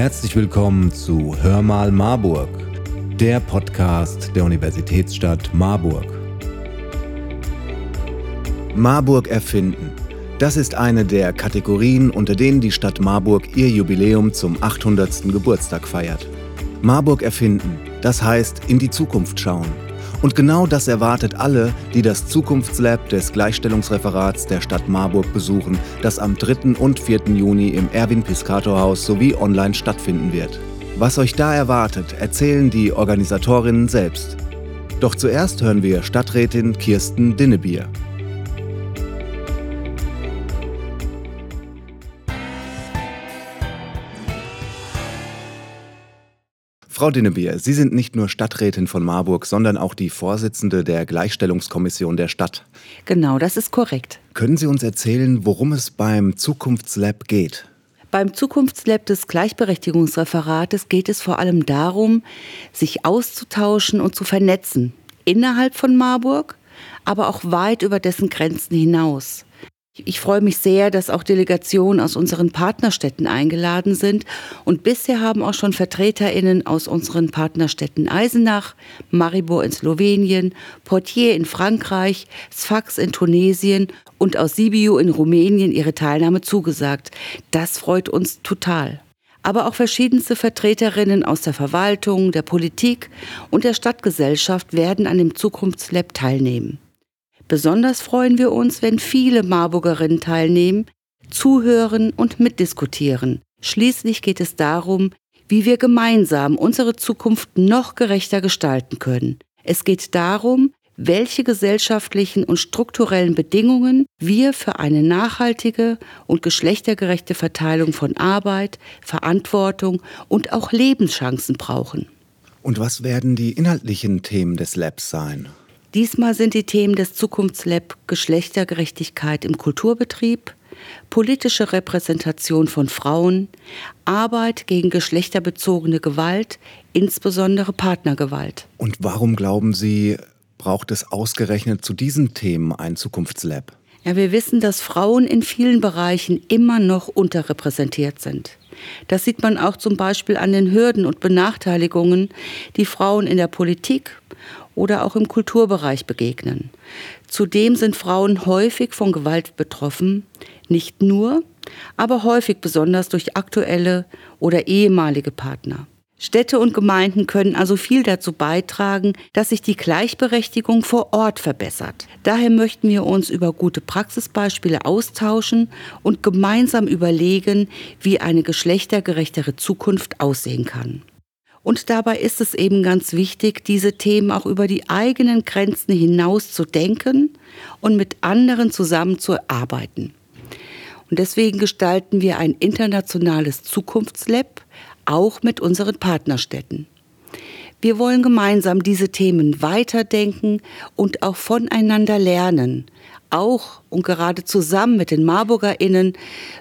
Herzlich willkommen zu Hör mal Marburg, der Podcast der Universitätsstadt Marburg. Marburg erfinden. Das ist eine der Kategorien, unter denen die Stadt Marburg ihr Jubiläum zum 800. Geburtstag feiert. Marburg erfinden, das heißt in die Zukunft schauen. Und genau das erwartet alle, die das Zukunftslab des Gleichstellungsreferats der Stadt Marburg besuchen, das am 3. und 4. Juni im Erwin-Piscator-Haus sowie online stattfinden wird. Was euch da erwartet, erzählen die Organisatorinnen selbst. Doch zuerst hören wir Stadträtin Kirsten Dinnebier. Frau Dinnebier, Sie sind nicht nur Stadträtin von Marburg, sondern auch die Vorsitzende der Gleichstellungskommission der Stadt. Genau, das ist korrekt. Können Sie uns erzählen, worum es beim Zukunftslab geht? Beim Zukunftslab des Gleichberechtigungsreferates geht es vor allem darum, sich auszutauschen und zu vernetzen. Innerhalb von Marburg, aber auch weit über dessen Grenzen hinaus. Ich freue mich sehr, dass auch Delegationen aus unseren Partnerstädten eingeladen sind. Und bisher haben auch schon VertreterInnen aus unseren Partnerstädten Eisenach, Maribor in Slowenien, Portier in Frankreich, Sfax in Tunesien und aus Sibiu in Rumänien ihre Teilnahme zugesagt. Das freut uns total aber auch verschiedenste Vertreterinnen aus der Verwaltung, der Politik und der Stadtgesellschaft werden an dem Zukunftslab teilnehmen. Besonders freuen wir uns, wenn viele Marburgerinnen teilnehmen, zuhören und mitdiskutieren. Schließlich geht es darum, wie wir gemeinsam unsere Zukunft noch gerechter gestalten können. Es geht darum, welche gesellschaftlichen und strukturellen Bedingungen wir für eine nachhaltige und geschlechtergerechte Verteilung von Arbeit, Verantwortung und auch Lebenschancen brauchen. Und was werden die inhaltlichen Themen des Labs sein? Diesmal sind die Themen des Zukunftslab Geschlechtergerechtigkeit im Kulturbetrieb, politische Repräsentation von Frauen, Arbeit gegen geschlechterbezogene Gewalt, insbesondere Partnergewalt. Und warum glauben Sie, braucht es ausgerechnet zu diesen Themen ein Zukunftslab? Ja, wir wissen, dass Frauen in vielen Bereichen immer noch unterrepräsentiert sind. Das sieht man auch zum Beispiel an den Hürden und Benachteiligungen, die Frauen in der Politik oder auch im Kulturbereich begegnen. Zudem sind Frauen häufig von Gewalt betroffen, nicht nur, aber häufig besonders durch aktuelle oder ehemalige Partner. Städte und Gemeinden können also viel dazu beitragen, dass sich die Gleichberechtigung vor Ort verbessert. Daher möchten wir uns über gute Praxisbeispiele austauschen und gemeinsam überlegen, wie eine geschlechtergerechtere Zukunft aussehen kann. Und dabei ist es eben ganz wichtig, diese Themen auch über die eigenen Grenzen hinaus zu denken und mit anderen zusammen zu arbeiten. Und deswegen gestalten wir ein internationales Zukunftslab, auch mit unseren Partnerstädten. Wir wollen gemeinsam diese Themen weiterdenken und auch voneinander lernen. Auch und gerade zusammen mit den Marburgerinnen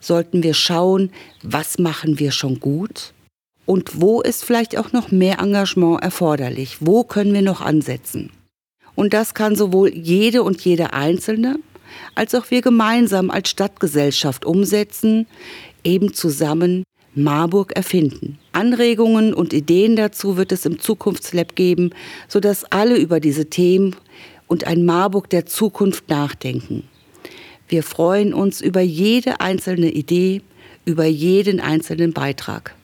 sollten wir schauen, was machen wir schon gut und wo ist vielleicht auch noch mehr Engagement erforderlich? Wo können wir noch ansetzen? Und das kann sowohl jede und jede Einzelne als auch wir gemeinsam als Stadtgesellschaft umsetzen, eben zusammen Marburg erfinden. Anregungen und Ideen dazu wird es im Zukunftslab geben, sodass alle über diese Themen und ein Marburg der Zukunft nachdenken. Wir freuen uns über jede einzelne Idee, über jeden einzelnen Beitrag.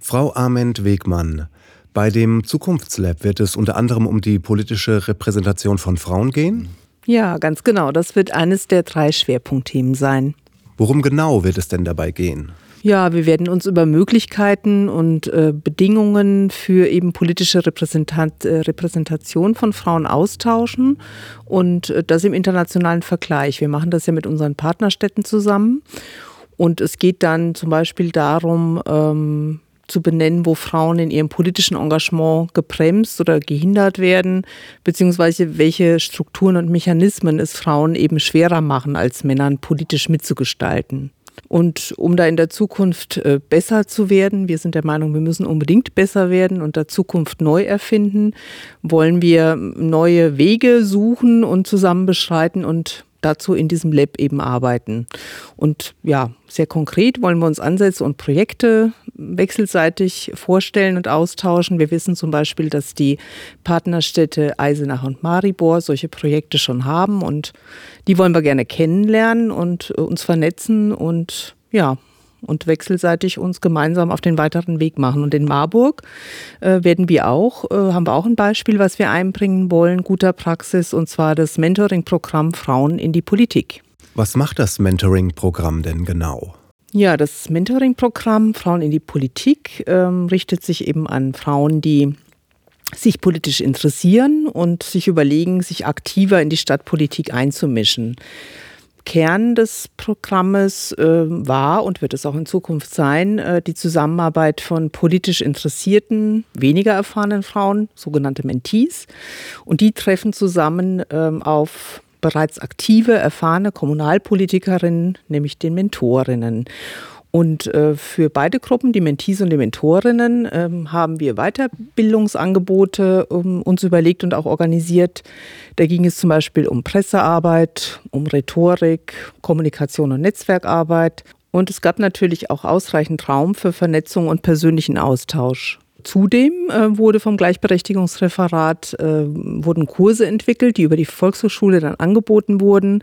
Frau Arment Wegmann, bei dem Zukunftslab wird es unter anderem um die politische Repräsentation von Frauen gehen? Ja, ganz genau. Das wird eines der drei Schwerpunktthemen sein. Worum genau wird es denn dabei gehen? Ja, wir werden uns über Möglichkeiten und äh, Bedingungen für eben politische Repräsentat, äh, Repräsentation von Frauen austauschen und äh, das im internationalen Vergleich. Wir machen das ja mit unseren Partnerstädten zusammen. Und es geht dann zum Beispiel darum, ähm, zu benennen, wo Frauen in ihrem politischen Engagement gebremst oder gehindert werden, beziehungsweise welche Strukturen und Mechanismen es Frauen eben schwerer machen, als Männern politisch mitzugestalten. Und um da in der Zukunft äh, besser zu werden, wir sind der Meinung, wir müssen unbedingt besser werden und der Zukunft neu erfinden, wollen wir neue Wege suchen und zusammen beschreiten und dazu in diesem Lab eben arbeiten. Und ja, sehr konkret wollen wir uns Ansätze und Projekte wechselseitig vorstellen und austauschen. Wir wissen zum Beispiel, dass die Partnerstädte Eisenach und Maribor solche Projekte schon haben und die wollen wir gerne kennenlernen und uns vernetzen und ja, und wechselseitig uns gemeinsam auf den weiteren Weg machen. Und in Marburg äh, werden wir auch, äh, haben wir auch ein Beispiel, was wir einbringen wollen, guter Praxis, und zwar das Mentoring-Programm Frauen in die Politik. Was macht das Mentoring-Programm denn genau? Ja, das Mentoring-Programm Frauen in die Politik ähm, richtet sich eben an Frauen, die sich politisch interessieren und sich überlegen, sich aktiver in die Stadtpolitik einzumischen. Kern des Programmes äh, war und wird es auch in Zukunft sein, äh, die Zusammenarbeit von politisch interessierten, weniger erfahrenen Frauen, sogenannte Mentees. Und die treffen zusammen äh, auf bereits aktive, erfahrene Kommunalpolitikerinnen, nämlich den Mentorinnen. Und äh, für beide Gruppen, die Mentees und die Mentorinnen, ähm, haben wir Weiterbildungsangebote um, uns überlegt und auch organisiert. Da ging es zum Beispiel um Pressearbeit, um Rhetorik, Kommunikation und Netzwerkarbeit. Und es gab natürlich auch ausreichend Raum für Vernetzung und persönlichen Austausch. Zudem äh, wurde vom Gleichberechtigungsreferat äh, wurden Kurse entwickelt, die über die Volkshochschule dann angeboten wurden.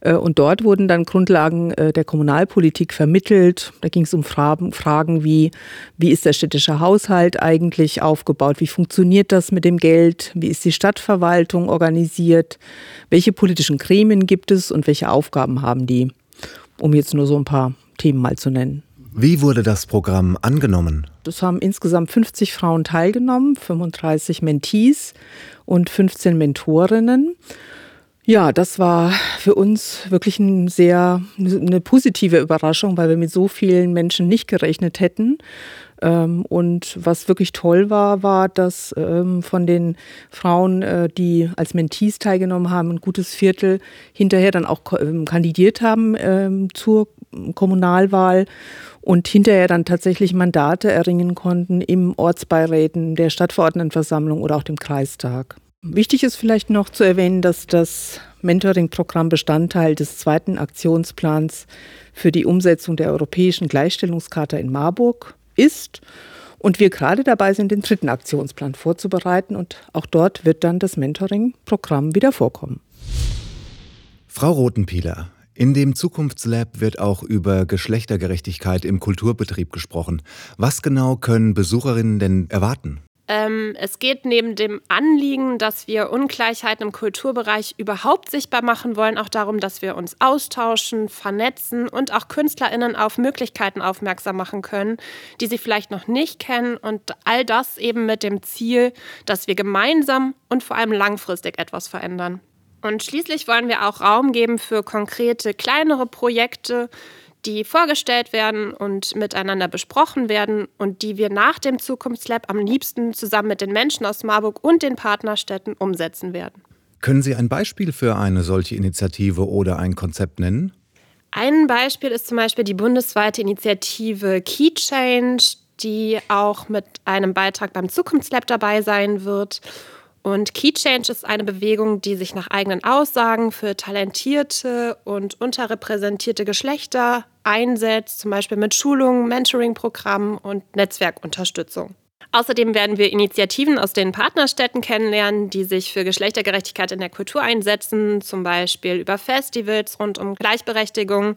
Äh, und dort wurden dann Grundlagen äh, der Kommunalpolitik vermittelt. Da ging es um Fragen, Fragen wie, wie ist der städtische Haushalt eigentlich aufgebaut? Wie funktioniert das mit dem Geld? Wie ist die Stadtverwaltung organisiert? Welche politischen Gremien gibt es und welche Aufgaben haben die? Um jetzt nur so ein paar Themen mal zu nennen. Wie wurde das Programm angenommen? Es haben insgesamt 50 Frauen teilgenommen, 35 Mentees und 15 Mentorinnen. Ja, das war für uns wirklich ein sehr, eine positive Überraschung, weil wir mit so vielen Menschen nicht gerechnet hätten. Ähm, und was wirklich toll war, war, dass ähm, von den Frauen, äh, die als Mentees teilgenommen haben, ein gutes Viertel hinterher dann auch ähm, kandidiert haben zur Kommunalwahl und hinterher dann tatsächlich Mandate erringen konnten im Ortsbeiräten, der Stadtverordnetenversammlung oder auch dem Kreistag. Wichtig ist vielleicht noch zu erwähnen, dass das Mentoring-Programm Bestandteil des zweiten Aktionsplans für die Umsetzung der Europäischen Gleichstellungscharta in Marburg ist und wir gerade dabei sind, den dritten Aktionsplan vorzubereiten und auch dort wird dann das Mentoring-Programm wieder vorkommen. Frau Rotenpieler, in dem Zukunftslab wird auch über Geschlechtergerechtigkeit im Kulturbetrieb gesprochen. Was genau können Besucherinnen denn erwarten? Ähm, es geht neben dem Anliegen, dass wir Ungleichheiten im Kulturbereich überhaupt sichtbar machen wollen, auch darum, dass wir uns austauschen, vernetzen und auch KünstlerInnen auf Möglichkeiten aufmerksam machen können, die sie vielleicht noch nicht kennen und all das eben mit dem Ziel, dass wir gemeinsam und vor allem langfristig etwas verändern. Und schließlich wollen wir auch Raum geben für konkrete kleinere Projekte, die vorgestellt werden und miteinander besprochen werden und die wir nach dem Zukunftslab am liebsten zusammen mit den Menschen aus Marburg und den Partnerstädten umsetzen werden. Können Sie ein Beispiel für eine solche Initiative oder ein Konzept nennen? Ein Beispiel ist zum Beispiel die bundesweite Initiative Key Change, die auch mit einem Beitrag beim Zukunftslab dabei sein wird und Key Change ist eine Bewegung, die sich nach eigenen Aussagen für talentierte und unterrepräsentierte Geschlechter einsetzt, zum Beispiel mit Schulungen, Mentoring-Programmen und Netzwerkunterstützung. Außerdem werden wir Initiativen aus den Partnerstädten kennenlernen, die sich für Geschlechtergerechtigkeit in der Kultur einsetzen, zum Beispiel über Festivals rund um Gleichberechtigung.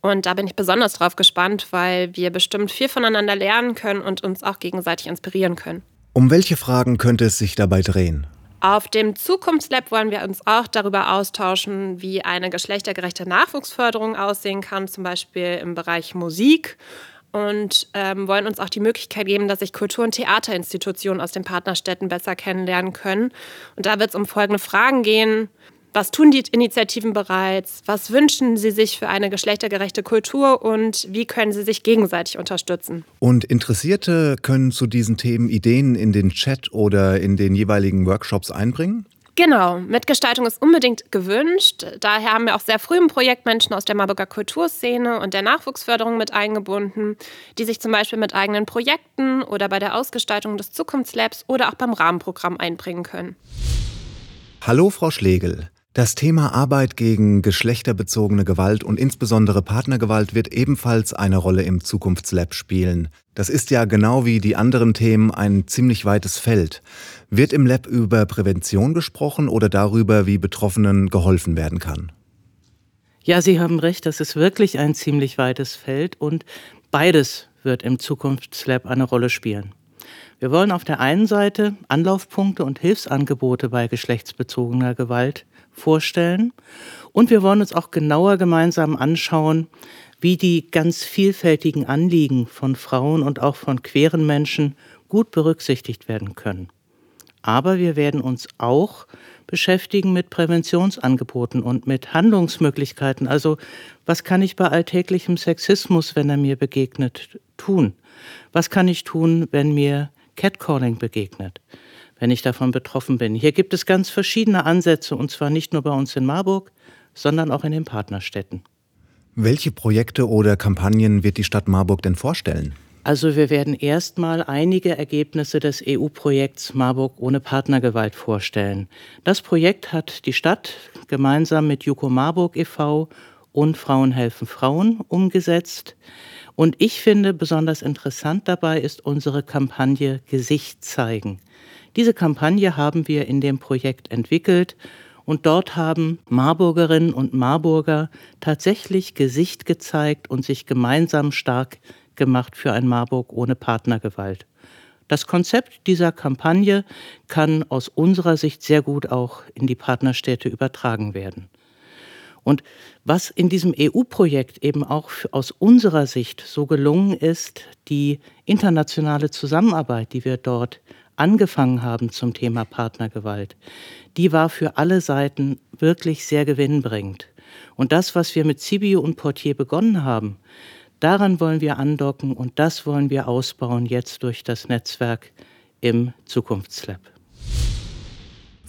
Und da bin ich besonders drauf gespannt, weil wir bestimmt viel voneinander lernen können und uns auch gegenseitig inspirieren können. Um welche Fragen könnte es sich dabei drehen? Auf dem Zukunftslab wollen wir uns auch darüber austauschen, wie eine geschlechtergerechte Nachwuchsförderung aussehen kann, zum Beispiel im Bereich Musik. Und ähm, wollen uns auch die Möglichkeit geben, dass sich Kultur- und Theaterinstitutionen aus den Partnerstädten besser kennenlernen können. Und da wird es um folgende Fragen gehen. Was tun die Initiativen bereits? Was wünschen sie sich für eine geschlechtergerechte Kultur und wie können sie sich gegenseitig unterstützen? Und Interessierte können zu diesen Themen Ideen in den Chat oder in den jeweiligen Workshops einbringen? Genau, Mitgestaltung ist unbedingt gewünscht. Daher haben wir auch sehr früh im Projekt Menschen aus der Marburger Kulturszene und der Nachwuchsförderung mit eingebunden, die sich zum Beispiel mit eigenen Projekten oder bei der Ausgestaltung des Zukunftslabs oder auch beim Rahmenprogramm einbringen können. Hallo, Frau Schlegel. Das Thema Arbeit gegen geschlechterbezogene Gewalt und insbesondere Partnergewalt wird ebenfalls eine Rolle im Zukunftslab spielen. Das ist ja genau wie die anderen Themen ein ziemlich weites Feld. Wird im Lab über Prävention gesprochen oder darüber, wie Betroffenen geholfen werden kann? Ja, Sie haben recht, das ist wirklich ein ziemlich weites Feld und beides wird im Zukunftslab eine Rolle spielen. Wir wollen auf der einen Seite Anlaufpunkte und Hilfsangebote bei geschlechtsbezogener Gewalt vorstellen. Und wir wollen uns auch genauer gemeinsam anschauen, wie die ganz vielfältigen Anliegen von Frauen und auch von queeren Menschen gut berücksichtigt werden können. Aber wir werden uns auch beschäftigen mit Präventionsangeboten und mit Handlungsmöglichkeiten. Also was kann ich bei alltäglichem Sexismus, wenn er mir begegnet, tun? Was kann ich tun, wenn mir Catcalling begegnet? Wenn ich davon betroffen bin. Hier gibt es ganz verschiedene Ansätze, und zwar nicht nur bei uns in Marburg, sondern auch in den Partnerstädten. Welche Projekte oder Kampagnen wird die Stadt Marburg denn vorstellen? Also wir werden erstmal einige Ergebnisse des EU-Projekts Marburg ohne Partnergewalt vorstellen. Das Projekt hat die Stadt gemeinsam mit Juko Marburg e.V. und Frauen helfen Frauen umgesetzt. Und ich finde besonders interessant dabei ist unsere Kampagne Gesicht zeigen. Diese Kampagne haben wir in dem Projekt entwickelt und dort haben Marburgerinnen und Marburger tatsächlich Gesicht gezeigt und sich gemeinsam stark gemacht für ein Marburg ohne Partnergewalt. Das Konzept dieser Kampagne kann aus unserer Sicht sehr gut auch in die Partnerstädte übertragen werden. Und was in diesem EU-Projekt eben auch aus unserer Sicht so gelungen ist, die internationale Zusammenarbeit, die wir dort angefangen haben zum Thema Partnergewalt, die war für alle Seiten wirklich sehr gewinnbringend. Und das, was wir mit Sibiu und Portier begonnen haben, daran wollen wir andocken und das wollen wir ausbauen jetzt durch das Netzwerk im Zukunftslab.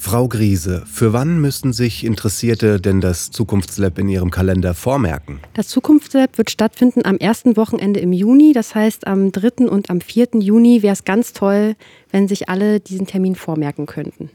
Frau Griese, für wann müssten sich Interessierte denn das Zukunftslab in ihrem Kalender vormerken? Das Zukunftslab wird stattfinden am ersten Wochenende im Juni. Das heißt, am 3. und am 4. Juni wäre es ganz toll, wenn sich alle diesen Termin vormerken könnten.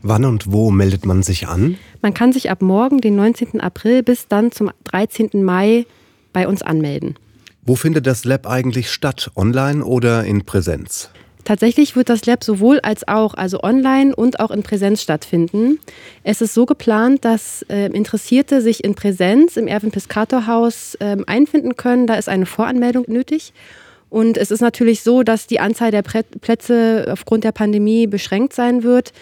Wann und wo meldet man sich an? Man kann sich ab morgen, den 19. April, bis dann zum 13. Mai bei uns anmelden. Wo findet das Lab eigentlich statt? Online oder in Präsenz? Tatsächlich wird das Lab sowohl als auch, also online und auch in Präsenz stattfinden. Es ist so geplant, dass äh, Interessierte sich in Präsenz im Erwin Piscator Haus äh, einfinden können. Da ist eine Voranmeldung nötig. Und es ist natürlich so, dass die Anzahl der Plätze aufgrund der Pandemie beschränkt sein wird.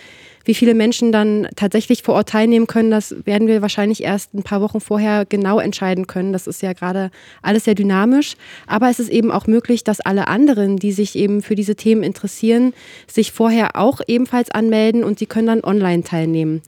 Wie viele Menschen dann tatsächlich vor Ort teilnehmen können, das werden wir wahrscheinlich erst ein paar Wochen vorher genau entscheiden können. Das ist ja gerade alles sehr dynamisch. Aber es ist eben auch möglich, dass alle anderen, die sich eben für diese Themen interessieren, sich vorher auch ebenfalls anmelden und sie können dann online teilnehmen.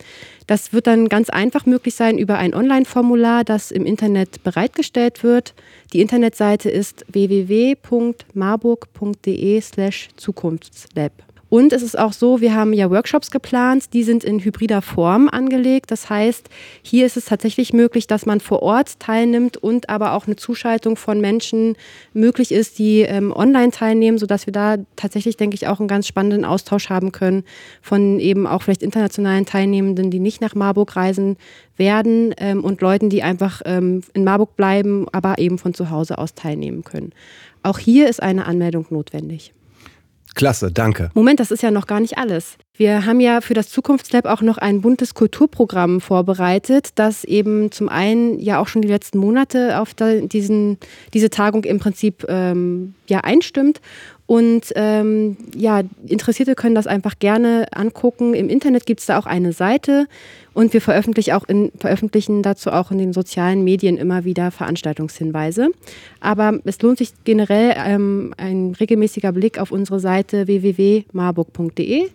Das wird dann ganz einfach möglich sein über ein Online-Formular, das im Internet bereitgestellt wird. Die Internetseite ist www.marburg.de/zukunftslab. Und es ist auch so, wir haben ja Workshops geplant, die sind in hybrider Form angelegt. Das heißt, hier ist es tatsächlich möglich, dass man vor Ort teilnimmt und aber auch eine Zuschaltung von Menschen möglich ist, die ähm, online teilnehmen, sodass wir da tatsächlich, denke ich, auch einen ganz spannenden Austausch haben können von eben auch vielleicht internationalen Teilnehmenden, die nicht nach Marburg reisen werden ähm, und Leuten, die einfach ähm, in Marburg bleiben, aber eben von zu Hause aus teilnehmen können. Auch hier ist eine Anmeldung notwendig. Klasse, danke. Moment, das ist ja noch gar nicht alles. Wir haben ja für das Zukunftslab auch noch ein buntes Kulturprogramm vorbereitet, das eben zum einen ja auch schon die letzten Monate auf diesen, diese Tagung im Prinzip ähm, ja einstimmt und ähm, ja, Interessierte können das einfach gerne angucken. Im Internet gibt es da auch eine Seite und wir veröffentlichen, auch in, veröffentlichen dazu auch in den sozialen Medien immer wieder Veranstaltungshinweise. Aber es lohnt sich generell ähm, ein regelmäßiger Blick auf unsere Seite www.marburg.de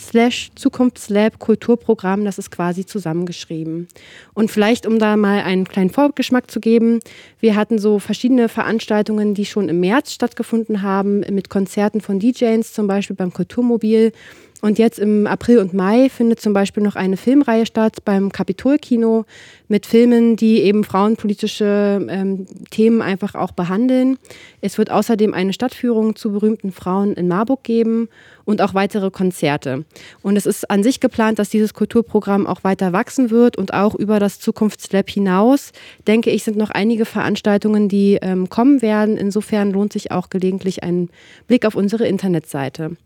slash Zukunftslab Kulturprogramm, das ist quasi zusammengeschrieben. Und vielleicht, um da mal einen kleinen Vorgeschmack zu geben, wir hatten so verschiedene Veranstaltungen, die schon im März stattgefunden haben, mit Konzerten von DJs, zum Beispiel beim Kulturmobil. Und jetzt im April und Mai findet zum Beispiel noch eine Filmreihe statt beim Kapitolkino mit Filmen, die eben frauenpolitische ähm, Themen einfach auch behandeln. Es wird außerdem eine Stadtführung zu berühmten Frauen in Marburg geben und auch weitere Konzerte. Und es ist an sich geplant, dass dieses Kulturprogramm auch weiter wachsen wird und auch über das Zukunftslab hinaus, denke ich, sind noch einige Veranstaltungen, die ähm, kommen werden. Insofern lohnt sich auch gelegentlich ein Blick auf unsere Internetseite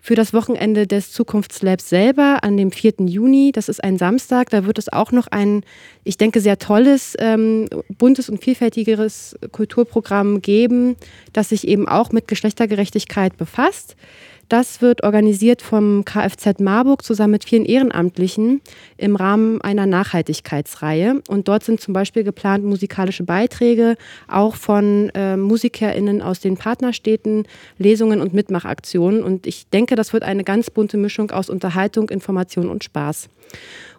für das Wochenende des Zukunftslabs selber an dem 4. Juni. Das ist ein Samstag. Da wird es auch noch ein, ich denke, sehr tolles, ähm, buntes und vielfältigeres Kulturprogramm geben, das sich eben auch mit Geschlechtergerechtigkeit befasst. Das wird organisiert vom Kfz Marburg zusammen mit vielen Ehrenamtlichen im Rahmen einer Nachhaltigkeitsreihe. Und dort sind zum Beispiel geplant musikalische Beiträge, auch von äh, MusikerInnen aus den Partnerstädten, Lesungen und Mitmachaktionen. Und ich denke, das wird eine ganz bunte Mischung aus Unterhaltung, Information und Spaß.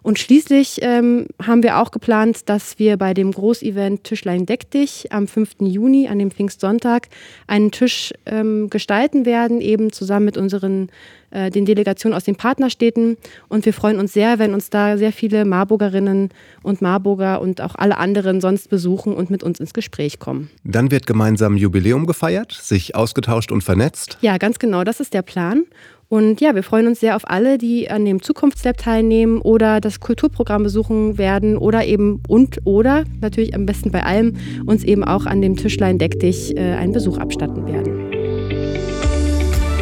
Und schließlich ähm, haben wir auch geplant, dass wir bei dem Großevent Tischlein Deck dich am 5. Juni, an dem Pfingstsonntag, einen Tisch ähm, gestalten werden, eben zusammen mit unseren äh, den Delegationen aus den Partnerstädten. Und wir freuen uns sehr, wenn uns da sehr viele Marburgerinnen und Marburger und auch alle anderen sonst besuchen und mit uns ins Gespräch kommen. Dann wird gemeinsam Jubiläum gefeiert, sich ausgetauscht und vernetzt. Ja, ganz genau, das ist der Plan. Und ja, wir freuen uns sehr auf alle, die an dem Zukunftslab teilnehmen oder das Kulturprogramm besuchen werden oder eben und oder natürlich am besten bei allem uns eben auch an dem Tischlein Deck dich äh, einen Besuch abstatten werden.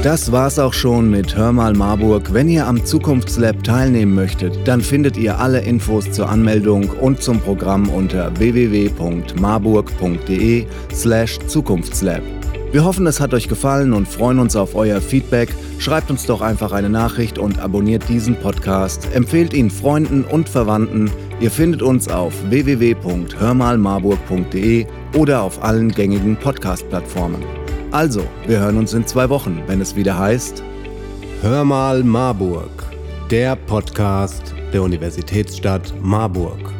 Das war's auch schon mit Hör mal Marburg. Wenn ihr am Zukunftslab teilnehmen möchtet, dann findet ihr alle Infos zur Anmeldung und zum Programm unter www.marburg.de/slash Zukunftslab. Wir hoffen, es hat euch gefallen und freuen uns auf euer Feedback. Schreibt uns doch einfach eine Nachricht und abonniert diesen Podcast. Empfehlt ihn Freunden und Verwandten. Ihr findet uns auf www.hörmalmarburg.de oder auf allen gängigen Podcast-Plattformen. Also, wir hören uns in zwei Wochen, wenn es wieder heißt Hör mal Marburg, der Podcast der Universitätsstadt Marburg.